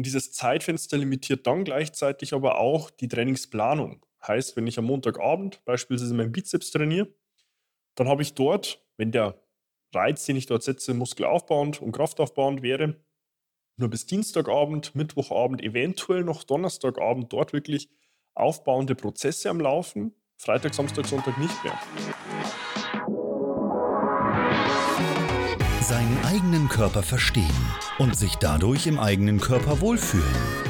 Und dieses Zeitfenster limitiert dann gleichzeitig aber auch die Trainingsplanung. Heißt, wenn ich am Montagabend beispielsweise meinen Bizeps trainiere, dann habe ich dort, wenn der Reiz, den ich dort setze, muskelaufbauend und kraftaufbauend wäre, nur bis Dienstagabend, Mittwochabend, eventuell noch Donnerstagabend dort wirklich aufbauende Prozesse am Laufen. Freitag, Samstag, Sonntag nicht mehr. Seinen eigenen Körper verstehen und sich dadurch im eigenen Körper wohlfühlen.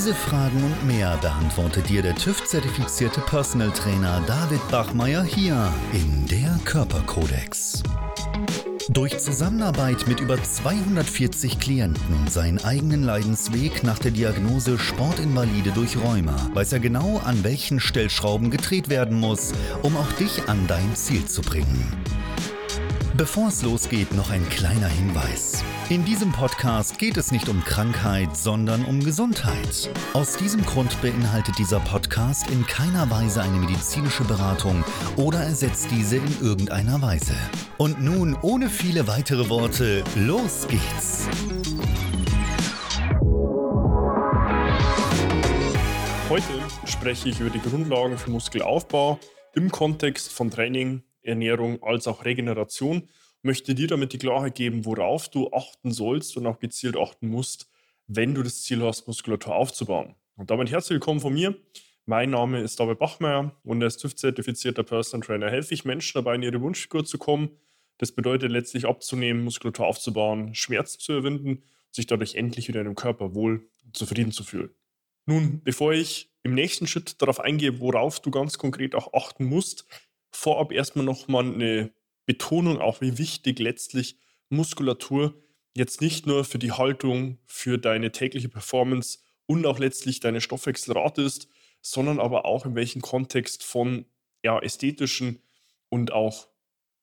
diese Fragen und mehr beantwortet dir der TÜV-zertifizierte Personal Trainer David Bachmeier hier in der Körperkodex. Durch Zusammenarbeit mit über 240 Klienten und seinen eigenen Leidensweg nach der Diagnose Sportinvalide durch Rheuma weiß er genau, an welchen Stellschrauben gedreht werden muss, um auch dich an dein Ziel zu bringen. Bevor es losgeht, noch ein kleiner Hinweis. In diesem Podcast geht es nicht um Krankheit, sondern um Gesundheit. Aus diesem Grund beinhaltet dieser Podcast in keiner Weise eine medizinische Beratung oder ersetzt diese in irgendeiner Weise. Und nun, ohne viele weitere Worte, los geht's! Heute spreche ich über die Grundlagen für Muskelaufbau im Kontext von Training, Ernährung als auch Regeneration möchte dir damit die Klarheit geben, worauf du achten sollst und auch gezielt achten musst, wenn du das Ziel hast, Muskulatur aufzubauen. Und damit herzlich willkommen von mir. Mein Name ist David Bachmeier und als TÜV-zertifizierter Personal Trainer helfe ich Menschen dabei, in ihre Wunschfigur zu kommen. Das bedeutet letztlich abzunehmen, Muskulatur aufzubauen, Schmerz zu überwinden, sich dadurch endlich wieder in dem Körper wohl und zufrieden zu fühlen. Nun, bevor ich im nächsten Schritt darauf eingehe, worauf du ganz konkret auch achten musst, vorab erstmal nochmal eine Betonung auch, wie wichtig letztlich Muskulatur jetzt nicht nur für die Haltung, für deine tägliche Performance und auch letztlich deine Stoffwechselrate ist, sondern aber auch in welchem Kontext von ja, ästhetischen und auch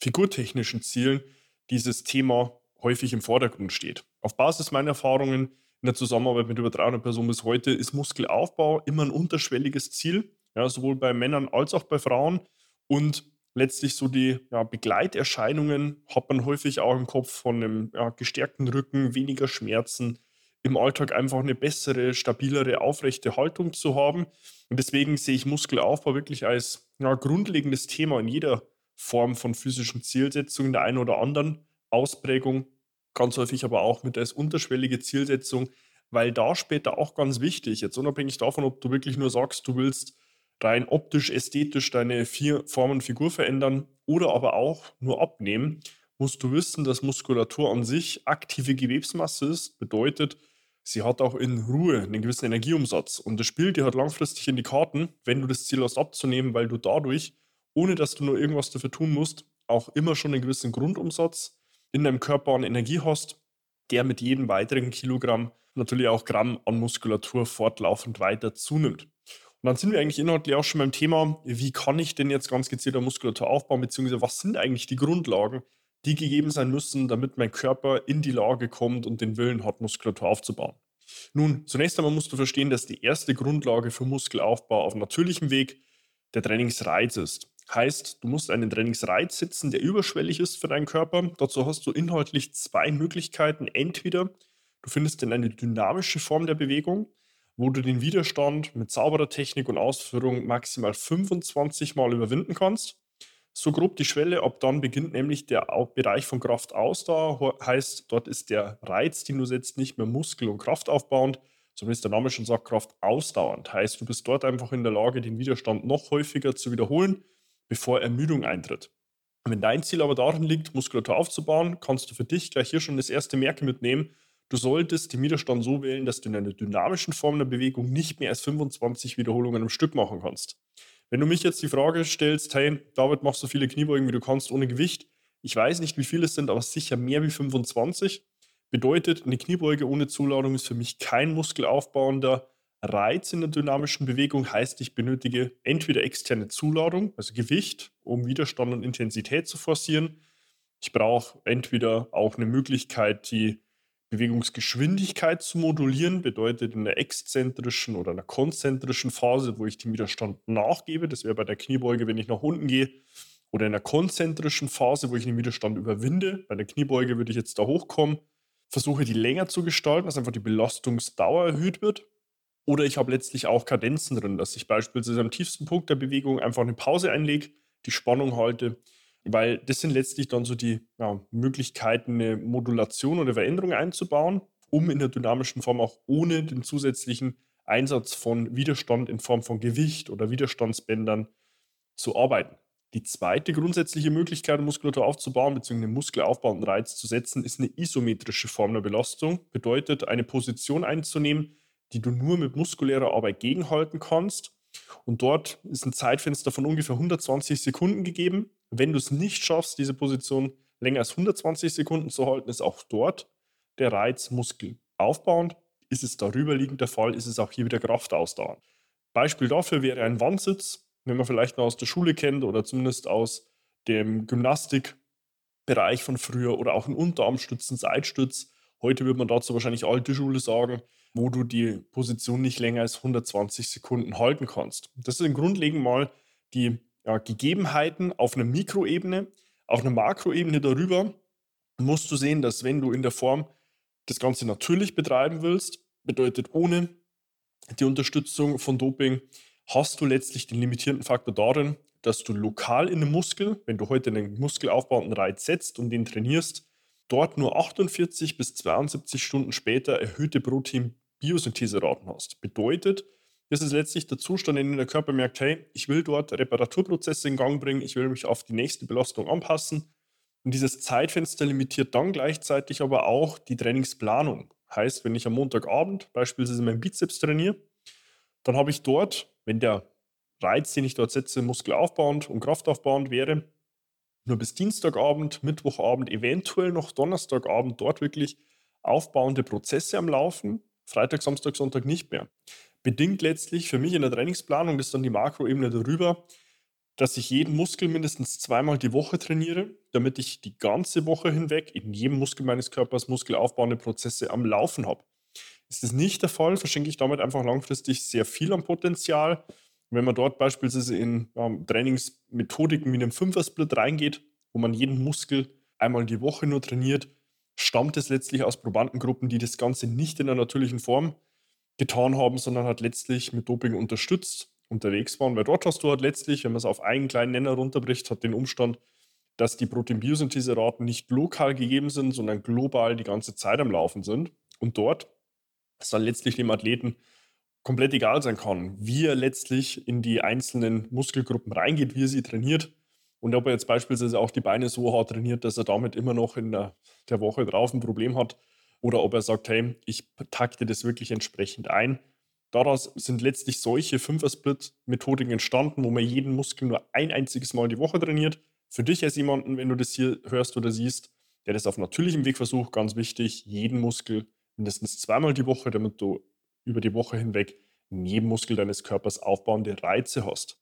figurtechnischen Zielen dieses Thema häufig im Vordergrund steht. Auf Basis meiner Erfahrungen in der Zusammenarbeit mit über 300 Personen bis heute ist Muskelaufbau immer ein unterschwelliges Ziel, ja, sowohl bei Männern als auch bei Frauen. Und letztlich so die ja, Begleiterscheinungen hat man häufig auch im Kopf von einem ja, gestärkten Rücken, weniger Schmerzen, im Alltag einfach eine bessere, stabilere, aufrechte Haltung zu haben. Und deswegen sehe ich Muskelaufbau wirklich als ja, grundlegendes Thema in jeder Form von physischen Zielsetzung, in der einen oder anderen Ausprägung, ganz häufig aber auch mit als unterschwellige Zielsetzung, weil da später auch ganz wichtig, jetzt unabhängig davon, ob du wirklich nur sagst, du willst rein optisch, ästhetisch deine vier Formen Figur verändern oder aber auch nur abnehmen, musst du wissen, dass Muskulatur an sich aktive Gewebsmasse ist. Bedeutet, sie hat auch in Ruhe einen gewissen Energieumsatz. Und das spielt dir halt langfristig in die Karten, wenn du das Ziel hast abzunehmen, weil du dadurch, ohne dass du nur irgendwas dafür tun musst, auch immer schon einen gewissen Grundumsatz in deinem Körper an Energie hast, der mit jedem weiteren Kilogramm natürlich auch Gramm an Muskulatur fortlaufend weiter zunimmt. Dann sind wir eigentlich inhaltlich auch schon beim Thema, wie kann ich denn jetzt ganz gezielt Muskulatur aufbauen, beziehungsweise was sind eigentlich die Grundlagen, die gegeben sein müssen, damit mein Körper in die Lage kommt und den Willen hat, Muskulatur aufzubauen. Nun, zunächst einmal musst du verstehen, dass die erste Grundlage für Muskelaufbau auf natürlichem Weg der Trainingsreiz ist. Heißt, du musst einen Trainingsreiz setzen, der überschwellig ist für deinen Körper. Dazu hast du inhaltlich zwei Möglichkeiten. Entweder du findest in eine dynamische Form der Bewegung, wo du den Widerstand mit sauberer Technik und Ausführung maximal 25 Mal überwinden kannst. So grob die Schwelle, ab dann beginnt nämlich der Bereich von Kraftausdauer. Heißt, dort ist der Reiz, den du setzt, nicht mehr muskel- und kraftaufbauend, sondern ist der Name schon sagt, kraftausdauernd. Heißt, du bist dort einfach in der Lage, den Widerstand noch häufiger zu wiederholen, bevor Ermüdung eintritt. Wenn dein Ziel aber darin liegt, Muskulatur aufzubauen, kannst du für dich gleich hier schon das erste Merke mitnehmen Du solltest den Widerstand so wählen, dass du in einer dynamischen Form der Bewegung nicht mehr als 25 Wiederholungen am Stück machen kannst. Wenn du mich jetzt die Frage stellst, hey, David, machst so viele Kniebeugen, wie du kannst, ohne Gewicht. Ich weiß nicht, wie viele es sind, aber sicher mehr wie 25. Bedeutet, eine Kniebeuge ohne Zuladung ist für mich kein muskelaufbauender Reiz in der dynamischen Bewegung. Heißt, ich benötige entweder externe Zuladung, also Gewicht, um Widerstand und Intensität zu forcieren. Ich brauche entweder auch eine Möglichkeit, die Bewegungsgeschwindigkeit zu modulieren, bedeutet in der exzentrischen oder einer konzentrischen Phase, wo ich den Widerstand nachgebe. Das wäre bei der Kniebeuge, wenn ich nach unten gehe, oder in der konzentrischen Phase, wo ich den Widerstand überwinde. Bei der Kniebeuge würde ich jetzt da hochkommen versuche die länger zu gestalten, dass einfach die Belastungsdauer erhöht wird. Oder ich habe letztlich auch Kadenzen drin, dass ich beispielsweise am tiefsten Punkt der Bewegung einfach eine Pause einlege, die Spannung halte, weil das sind letztlich dann so die ja, Möglichkeiten, eine Modulation oder Veränderung einzubauen, um in der dynamischen Form auch ohne den zusätzlichen Einsatz von Widerstand in Form von Gewicht oder Widerstandsbändern zu arbeiten. Die zweite grundsätzliche Möglichkeit, Muskulatur aufzubauen bzw. einen muskelaufbauenden Reiz zu setzen, ist eine isometrische Form der Belastung. Bedeutet, eine Position einzunehmen, die du nur mit muskulärer Arbeit gegenhalten kannst. Und dort ist ein Zeitfenster von ungefähr 120 Sekunden gegeben. Wenn du es nicht schaffst, diese Position länger als 120 Sekunden zu halten, ist auch dort der Reiz muskelaufbauend. Ist es darüber liegend der Fall, ist es auch hier wieder kraftausdauernd. Beispiel dafür wäre ein Wandsitz wenn man vielleicht noch aus der Schule kennt oder zumindest aus dem Gymnastikbereich von früher oder auch ein Unterarmstützen, Seitstütz. Heute würde man dazu wahrscheinlich alte Schule sagen, wo du die Position nicht länger als 120 Sekunden halten kannst. Das sind grundlegend mal die ja, Gegebenheiten auf einer Mikroebene. Auf einer Makroebene darüber musst du sehen, dass wenn du in der Form das Ganze natürlich betreiben willst, bedeutet ohne die Unterstützung von Doping, hast du letztlich den limitierenden Faktor darin, dass du lokal in einem Muskel, wenn du heute einen muskelaufbauenden Reiz setzt und den trainierst, dort nur 48 bis 72 Stunden später erhöhte Protein-Biosyntheseraten hast. Bedeutet, das ist letztlich der Zustand, in dem der Körper merkt, hey, ich will dort Reparaturprozesse in Gang bringen, ich will mich auf die nächste Belastung anpassen. Und dieses Zeitfenster limitiert dann gleichzeitig aber auch die Trainingsplanung. Heißt, wenn ich am Montagabend beispielsweise meinen Bizeps trainiere, dann habe ich dort wenn der Reiz, den ich dort setze, muskelaufbauend und kraftaufbauend wäre, nur bis Dienstagabend, Mittwochabend, eventuell noch Donnerstagabend dort wirklich aufbauende Prozesse am Laufen. Freitag, Samstag, Sonntag nicht mehr. Bedingt letztlich für mich in der Trainingsplanung, das ist dann die Makroebene darüber, dass ich jeden Muskel mindestens zweimal die Woche trainiere, damit ich die ganze Woche hinweg in jedem Muskel meines Körpers muskelaufbauende Prozesse am Laufen habe. Ist das nicht der Fall, verschenke ich damit einfach langfristig sehr viel an Potenzial. Wenn man dort beispielsweise in ähm, Trainingsmethodiken wie einem Fünfer-Split reingeht, wo man jeden Muskel einmal die Woche nur trainiert, stammt es letztlich aus Probandengruppen, die das Ganze nicht in der natürlichen Form getan haben, sondern hat letztlich mit Doping unterstützt unterwegs waren. Weil dort hast du halt letztlich, wenn man es auf einen kleinen Nenner runterbricht, hat den Umstand, dass die Proteinbiosynthese-Raten nicht lokal gegeben sind, sondern global die ganze Zeit am Laufen sind. Und dort es dann letztlich dem Athleten komplett egal sein kann, wie er letztlich in die einzelnen Muskelgruppen reingeht, wie er sie trainiert und ob er jetzt beispielsweise auch die Beine so hart trainiert, dass er damit immer noch in der, der Woche drauf ein Problem hat oder ob er sagt, hey, ich takte das wirklich entsprechend ein. Daraus sind letztlich solche Fünfer-Split-Methodiken entstanden, wo man jeden Muskel nur ein einziges Mal die Woche trainiert. Für dich als jemanden, wenn du das hier hörst oder siehst, der das auf natürlichem Weg versucht, ganz wichtig, jeden Muskel mindestens zweimal die Woche, damit du über die Woche hinweg in jedem Muskel deines Körpers aufbauende Reize hast.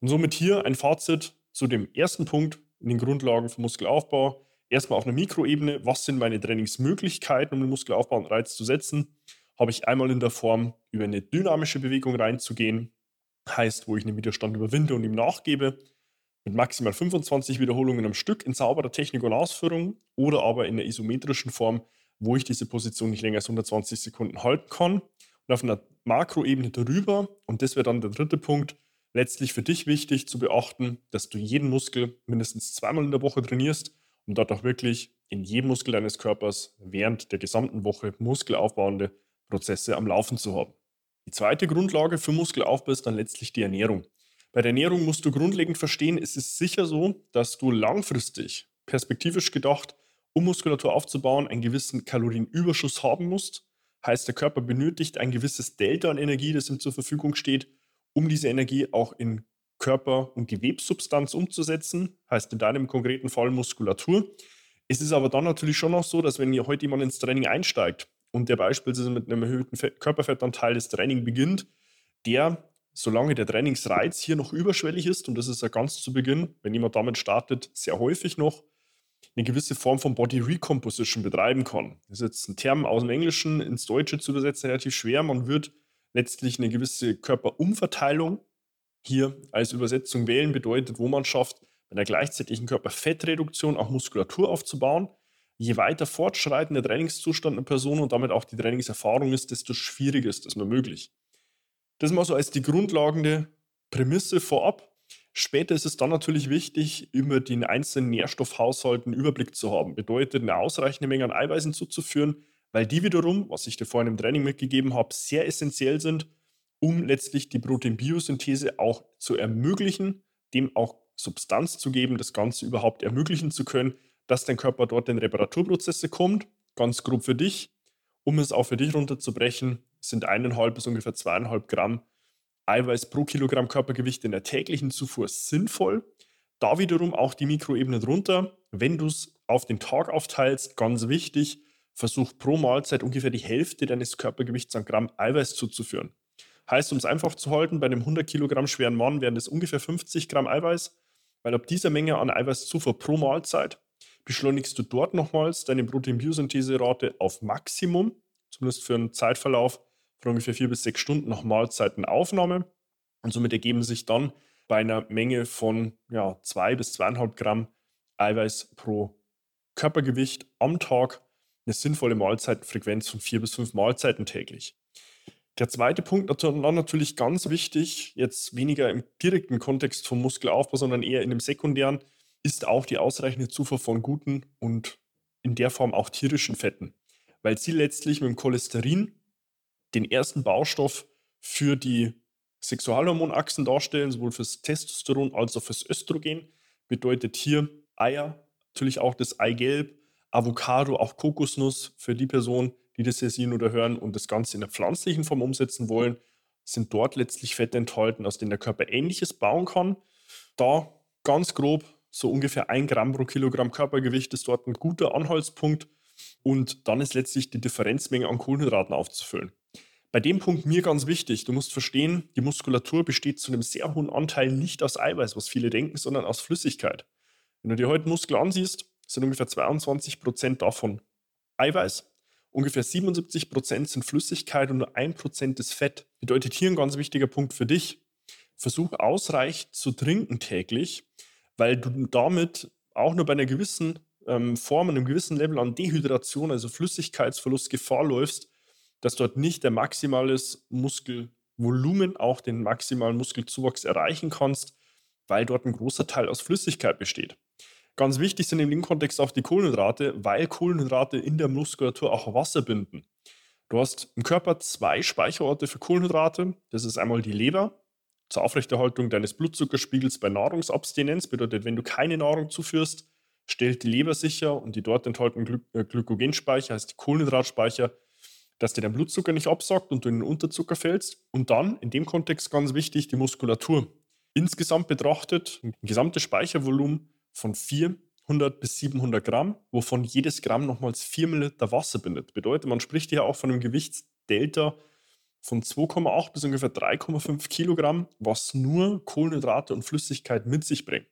Und somit hier ein Fazit zu dem ersten Punkt in den Grundlagen für Muskelaufbau. Erstmal auf einer Mikroebene, was sind meine Trainingsmöglichkeiten, um den Muskelaufbau und Reiz zu setzen? Habe ich einmal in der Form, über eine dynamische Bewegung reinzugehen, heißt, wo ich einen Widerstand überwinde und ihm nachgebe, mit maximal 25 Wiederholungen am Stück in sauberer Technik und Ausführung oder aber in der isometrischen Form, wo ich diese Position nicht länger als 120 Sekunden halten kann. Und auf einer Makroebene darüber, und das wäre dann der dritte Punkt, letztlich für dich wichtig zu beachten, dass du jeden Muskel mindestens zweimal in der Woche trainierst, um dort auch wirklich in jedem Muskel deines Körpers während der gesamten Woche muskelaufbauende Prozesse am Laufen zu haben. Die zweite Grundlage für Muskelaufbau ist dann letztlich die Ernährung. Bei der Ernährung musst du grundlegend verstehen, es ist sicher so, dass du langfristig, perspektivisch gedacht, um Muskulatur aufzubauen, einen gewissen Kalorienüberschuss haben musst. Heißt, der Körper benötigt ein gewisses Delta an Energie, das ihm zur Verfügung steht, um diese Energie auch in Körper- und Gewebssubstanz umzusetzen. Heißt in deinem konkreten Fall Muskulatur. Es ist aber dann natürlich schon noch so, dass wenn ihr heute jemand ins Training einsteigt und der beispielsweise mit einem erhöhten Fett Körperfettanteil das Training beginnt, der, solange der Trainingsreiz hier noch überschwellig ist, und das ist ja ganz zu Beginn, wenn jemand damit startet, sehr häufig noch, eine gewisse Form von Body Recomposition betreiben kann. Das ist jetzt ein Term aus dem Englischen ins Deutsche zu übersetzen relativ schwer. Man wird letztlich eine gewisse Körperumverteilung hier als Übersetzung wählen, bedeutet, wo man schafft, bei der gleichzeitigen Körperfettreduktion auch Muskulatur aufzubauen. Je weiter fortschreitend der Trainingszustand einer Person und damit auch die Trainingserfahrung ist, desto schwieriger ist das nur möglich. Das mal so als die grundlegende Prämisse vorab. Später ist es dann natürlich wichtig, über den einzelnen Nährstoffhaushalt einen Überblick zu haben. Bedeutet, eine ausreichende Menge an Eiweißen zuzuführen, weil die wiederum, was ich dir vorhin im Training mitgegeben habe, sehr essentiell sind, um letztlich die Proteinbiosynthese auch zu ermöglichen, dem auch Substanz zu geben, das Ganze überhaupt ermöglichen zu können, dass dein Körper dort in Reparaturprozesse kommt. Ganz grob für dich. Um es auch für dich runterzubrechen, sind eineinhalb bis ungefähr zweieinhalb Gramm Eiweiß pro Kilogramm Körpergewicht in der täglichen Zufuhr sinnvoll. Da wiederum auch die Mikroebene drunter. Wenn du es auf den Tag aufteilst, ganz wichtig, versuch pro Mahlzeit ungefähr die Hälfte deines Körpergewichts an Gramm Eiweiß zuzuführen. Heißt, um es einfach zu halten, bei einem 100 Kilogramm schweren Mann wären das ungefähr 50 Gramm Eiweiß, weil ab dieser Menge an Eiweißzufuhr pro Mahlzeit beschleunigst du dort nochmals deine Proteinbiosyntheserate auf Maximum, zumindest für einen Zeitverlauf von ungefähr vier bis sechs Stunden nach Mahlzeitenaufnahme. Und somit ergeben sich dann bei einer Menge von ja, zwei bis zweieinhalb Gramm Eiweiß pro Körpergewicht am Tag eine sinnvolle Mahlzeitenfrequenz von vier bis fünf Mahlzeiten täglich. Der zweite Punkt natürlich ganz wichtig, jetzt weniger im direkten Kontext vom Muskelaufbau, sondern eher in dem sekundären, ist auch die ausreichende Zufuhr von guten und in der Form auch tierischen Fetten, weil sie letztlich mit dem Cholesterin den ersten Baustoff für die Sexualhormonachsen darstellen, sowohl fürs Testosteron als auch fürs Östrogen. Bedeutet hier Eier, natürlich auch das Eigelb, Avocado, auch Kokosnuss für die Person, die das hier sehen oder hören und das Ganze in der pflanzlichen Form umsetzen wollen, sind dort letztlich Fette enthalten, aus denen der Körper Ähnliches bauen kann. Da ganz grob so ungefähr ein Gramm pro Kilogramm Körpergewicht ist dort ein guter Anhaltspunkt und dann ist letztlich die Differenzmenge an Kohlenhydraten aufzufüllen. Bei dem Punkt mir ganz wichtig, du musst verstehen, die Muskulatur besteht zu einem sehr hohen Anteil nicht aus Eiweiß, was viele denken, sondern aus Flüssigkeit. Wenn du dir heute Muskel ansiehst, sind ungefähr 22 Prozent davon Eiweiß, ungefähr 77 Prozent sind Flüssigkeit und nur ein Prozent ist Fett. Bedeutet hier ein ganz wichtiger Punkt für dich. Versuch ausreichend zu trinken täglich, weil du damit auch nur bei einer gewissen ähm, Form, einem gewissen Level an Dehydration, also Flüssigkeitsverlust, Gefahr läufst, dass dort nicht der maximales Muskelvolumen, auch den maximalen Muskelzuwachs erreichen kannst, weil dort ein großer Teil aus Flüssigkeit besteht. Ganz wichtig sind in dem Kontext auch die Kohlenhydrate, weil Kohlenhydrate in der Muskulatur auch Wasser binden. Du hast im Körper zwei Speicherorte für Kohlenhydrate. Das ist einmal die Leber zur Aufrechterhaltung deines Blutzuckerspiegels bei Nahrungsabstinenz. Bedeutet, wenn du keine Nahrung zuführst, stellt die Leber sicher und die dort enthaltenen Gly äh, Glykogenspeicher, heißt die Kohlenhydratspeicher, dass dir dein Blutzucker nicht absackt und du in den Unterzucker fällst. Und dann, in dem Kontext ganz wichtig, die Muskulatur. Insgesamt betrachtet ein gesamtes Speichervolumen von 400 bis 700 Gramm, wovon jedes Gramm nochmals 4 Milliliter Wasser bindet. Bedeutet, man spricht hier auch von einem Gewichtsdelta von 2,8 bis ungefähr 3,5 Kilogramm, was nur Kohlenhydrate und Flüssigkeit mit sich bringt.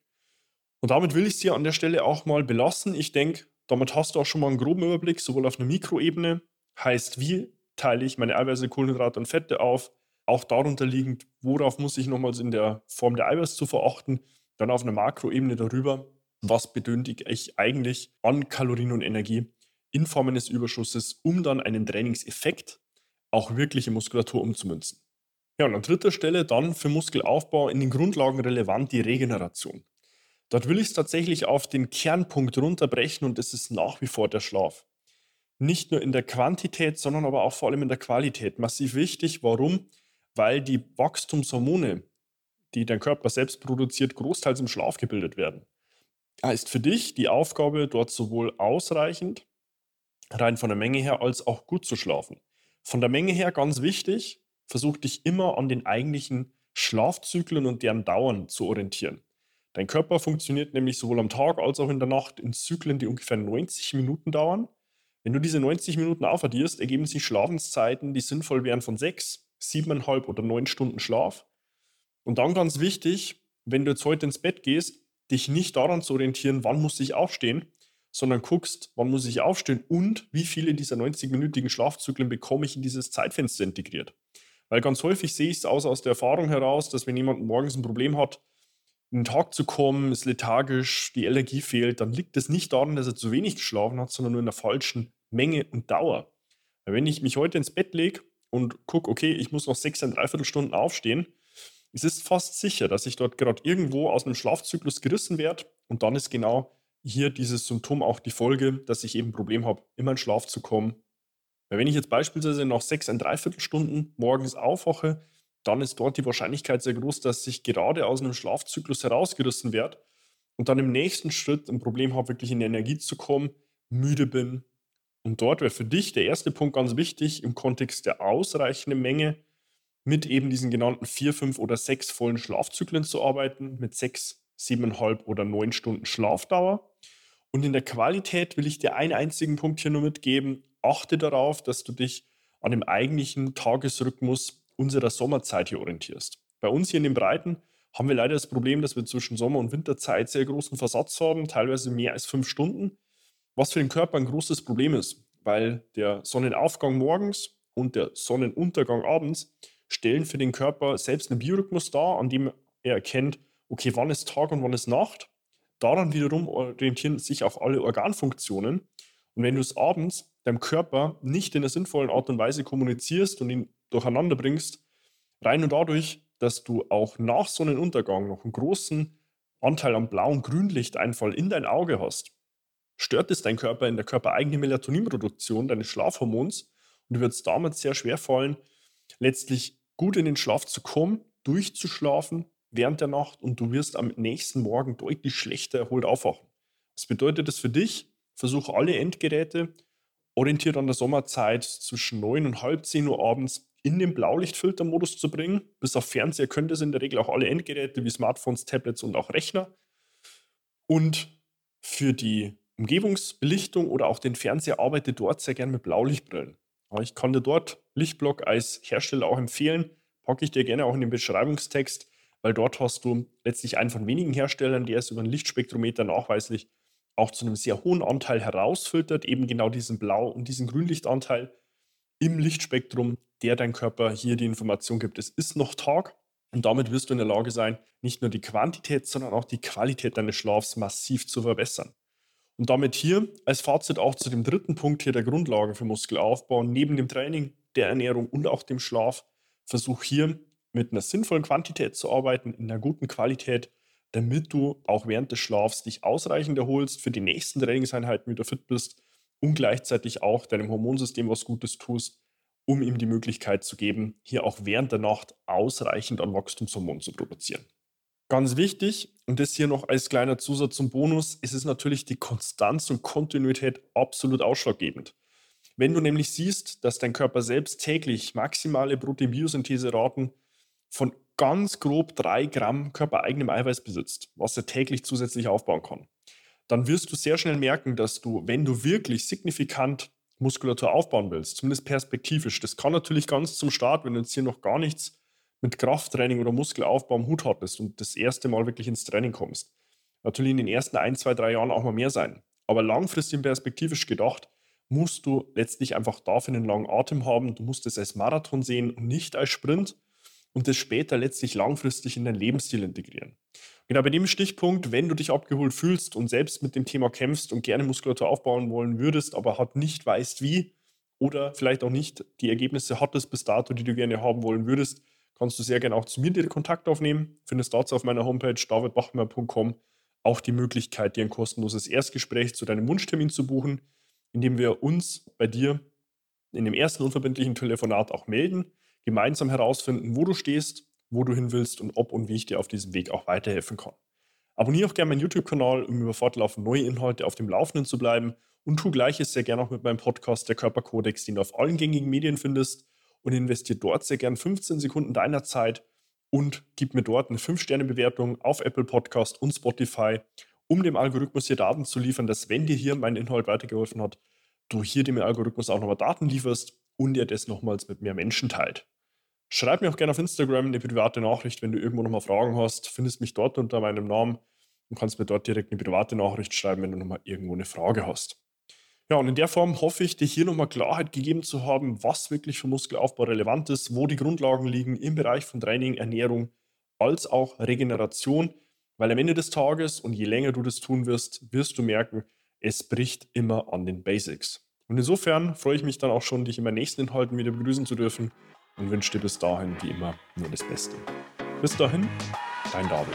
Und damit will ich es hier an der Stelle auch mal belassen. Ich denke, damit hast du auch schon mal einen groben Überblick, sowohl auf einer Mikroebene Heißt, wie teile ich meine Eiweiße, Kohlenhydrate und Fette auf? Auch darunter liegend, worauf muss ich nochmals in der Form der Eiweißzufuhr achten? Dann auf einer Makroebene darüber, was benötige ich eigentlich an Kalorien und Energie in Form eines Überschusses, um dann einen Trainingseffekt auch wirklich in Muskulatur umzumünzen. Ja, und an dritter Stelle dann für Muskelaufbau in den Grundlagen relevant die Regeneration. Dort will ich es tatsächlich auf den Kernpunkt runterbrechen und das ist nach wie vor der Schlaf nicht nur in der Quantität, sondern aber auch vor allem in der Qualität massiv wichtig. Warum? Weil die Wachstumshormone, die dein Körper selbst produziert, großteils im Schlaf gebildet werden. Heißt für dich die Aufgabe, dort sowohl ausreichend, rein von der Menge her, als auch gut zu schlafen. Von der Menge her ganz wichtig, versuch dich immer an den eigentlichen Schlafzyklen und deren Dauern zu orientieren. Dein Körper funktioniert nämlich sowohl am Tag als auch in der Nacht in Zyklen, die ungefähr 90 Minuten dauern. Wenn du diese 90 Minuten aufaddierst, ergeben sich Schlafenszeiten, die sinnvoll wären von 6, 7,5 oder 9 Stunden Schlaf. Und dann ganz wichtig, wenn du jetzt heute ins Bett gehst, dich nicht daran zu orientieren, wann muss ich aufstehen, sondern guckst, wann muss ich aufstehen und wie viele dieser 90-minütigen Schlafzyklen bekomme ich in dieses Zeitfenster integriert. Weil ganz häufig sehe ich es aus, aus der Erfahrung heraus, dass wenn jemand morgens ein Problem hat, in den Tag zu kommen, ist lethargisch, die Energie fehlt, dann liegt es nicht daran, dass er zu wenig geschlafen hat, sondern nur in der falschen Menge und Dauer. Weil wenn ich mich heute ins Bett lege und gucke, okay, ich muss noch sechs, ein Dreiviertelstunden aufstehen, es ist fast sicher, dass ich dort gerade irgendwo aus einem Schlafzyklus gerissen werde und dann ist genau hier dieses Symptom auch die Folge, dass ich eben ein Problem habe, immer in Schlaf zu kommen. Weil wenn ich jetzt beispielsweise nach sechs, ein Dreiviertelstunden morgens aufwache, dann ist dort die Wahrscheinlichkeit sehr groß, dass ich gerade aus einem Schlafzyklus herausgerissen werde und dann im nächsten Schritt ein Problem habe, wirklich in die Energie zu kommen, müde bin. Und dort wäre für dich der erste Punkt ganz wichtig, im Kontext der ausreichenden Menge mit eben diesen genannten vier, fünf oder sechs vollen Schlafzyklen zu arbeiten, mit sechs, siebeneinhalb oder neun Stunden Schlafdauer. Und in der Qualität will ich dir einen einzigen Punkt hier nur mitgeben. Achte darauf, dass du dich an dem eigentlichen Tagesrhythmus unserer Sommerzeit hier orientierst. Bei uns hier in den Breiten haben wir leider das Problem, dass wir zwischen Sommer- und Winterzeit sehr großen Versatz haben, teilweise mehr als fünf Stunden, was für den Körper ein großes Problem ist, weil der Sonnenaufgang morgens und der Sonnenuntergang abends stellen für den Körper selbst einen Biorhythmus dar, an dem er erkennt, okay, wann ist Tag und wann ist Nacht. Daran wiederum orientieren sich auch alle Organfunktionen. Und wenn du es abends deinem Körper nicht in einer sinnvollen Art und Weise kommunizierst und ihn durcheinander bringst, rein nur dadurch, dass du auch nach Sonnenuntergang noch einen großen Anteil am blauen Grünlichteinfall in dein Auge hast, stört es dein Körper in der körpereigenen Melatoninproduktion, deines Schlafhormons und du es damit sehr schwer fallen, letztlich gut in den Schlaf zu kommen, durchzuschlafen während der Nacht und du wirst am nächsten Morgen deutlich schlechter erholt aufwachen. Was bedeutet das für dich? Versuche alle Endgeräte orientiert an der Sommerzeit zwischen 9 und halb 10 Uhr abends in den Blaulichtfiltermodus zu bringen. Bis auf Fernseher können das in der Regel auch alle Endgeräte wie Smartphones, Tablets und auch Rechner. Und für die Umgebungsbelichtung oder auch den Fernseher arbeite dort sehr gerne mit Blaulichtbrillen. Ich kann dir dort Lichtblock als Hersteller auch empfehlen. Packe ich dir gerne auch in den Beschreibungstext, weil dort hast du letztlich einen von wenigen Herstellern, der es über ein Lichtspektrometer nachweislich auch zu einem sehr hohen Anteil herausfiltert, eben genau diesen Blau- und diesen Grünlichtanteil im Lichtspektrum, der dein Körper hier die Information gibt. Es ist noch Tag und damit wirst du in der Lage sein, nicht nur die Quantität, sondern auch die Qualität deines Schlafs massiv zu verbessern. Und damit hier als Fazit auch zu dem dritten Punkt hier der Grundlagen für Muskelaufbau, neben dem Training, der Ernährung und auch dem Schlaf, versuch hier mit einer sinnvollen Quantität zu arbeiten, in einer guten Qualität, damit du auch während des Schlafs dich ausreichend erholst, für die nächsten Trainingseinheiten wieder fit bist und gleichzeitig auch deinem Hormonsystem was Gutes tust, um ihm die Möglichkeit zu geben, hier auch während der Nacht ausreichend an Wachstumshormonen zu produzieren. Ganz wichtig, und das hier noch als kleiner Zusatz zum Bonus, ist es natürlich die Konstanz und Kontinuität absolut ausschlaggebend. Wenn du nämlich siehst, dass dein Körper selbst täglich maximale Proteinbiosynthese-Raten von ganz grob drei Gramm körpereigenem Eiweiß besitzt, was er täglich zusätzlich aufbauen kann, dann wirst du sehr schnell merken, dass du, wenn du wirklich signifikant Muskulatur aufbauen willst, zumindest perspektivisch, das kann natürlich ganz zum Start, wenn du jetzt hier noch gar nichts mit Krafttraining oder Muskelaufbau am Hut hattest und das erste Mal wirklich ins Training kommst. Natürlich in den ersten ein, zwei, drei Jahren auch mal mehr sein. Aber langfristig perspektivisch gedacht, musst du letztlich einfach dafür einen langen Atem haben. Du musst es als Marathon sehen und nicht als Sprint und das später letztlich langfristig in deinen Lebensstil integrieren. Genau bei dem Stichpunkt, wenn du dich abgeholt fühlst und selbst mit dem Thema kämpfst und gerne Muskulatur aufbauen wollen würdest, aber halt nicht weißt wie oder vielleicht auch nicht die Ergebnisse hattest bis dato, die du gerne haben wollen würdest, kannst du sehr gerne auch zu mir den Kontakt aufnehmen. Findest dazu auf meiner Homepage davidbachmer.com auch die Möglichkeit, dir ein kostenloses Erstgespräch zu deinem Wunschtermin zu buchen, indem wir uns bei dir in dem ersten unverbindlichen Telefonat auch melden, gemeinsam herausfinden, wo du stehst, wo du hin willst und ob und wie ich dir auf diesem Weg auch weiterhelfen kann. Abonniere auch gerne meinen YouTube-Kanal, um über fortlaufend neue Inhalte auf dem Laufenden zu bleiben und tu gleiches sehr gerne auch mit meinem Podcast Der Körperkodex, den du auf allen gängigen Medien findest und investiere dort sehr gern 15 Sekunden deiner Zeit, und gib mir dort eine 5-Sterne-Bewertung auf Apple Podcast und Spotify, um dem Algorithmus hier Daten zu liefern, dass wenn dir hier mein Inhalt weitergeholfen hat, du hier dem Algorithmus auch nochmal Daten lieferst und er das nochmals mit mehr Menschen teilt. Schreib mir auch gerne auf Instagram eine private Nachricht, wenn du irgendwo nochmal Fragen hast. Findest mich dort unter meinem Namen und kannst mir dort direkt eine private Nachricht schreiben, wenn du nochmal irgendwo eine Frage hast. Ja, und in der Form hoffe ich, dir hier nochmal Klarheit gegeben zu haben, was wirklich für Muskelaufbau relevant ist, wo die Grundlagen liegen im Bereich von Training, Ernährung als auch Regeneration. Weil am Ende des Tages und je länger du das tun wirst, wirst du merken, es bricht immer an den Basics. Und insofern freue ich mich dann auch schon, dich in meinen nächsten Inhalten wieder begrüßen zu dürfen und wünsche dir bis dahin wie immer nur das Beste. Bis dahin, dein David.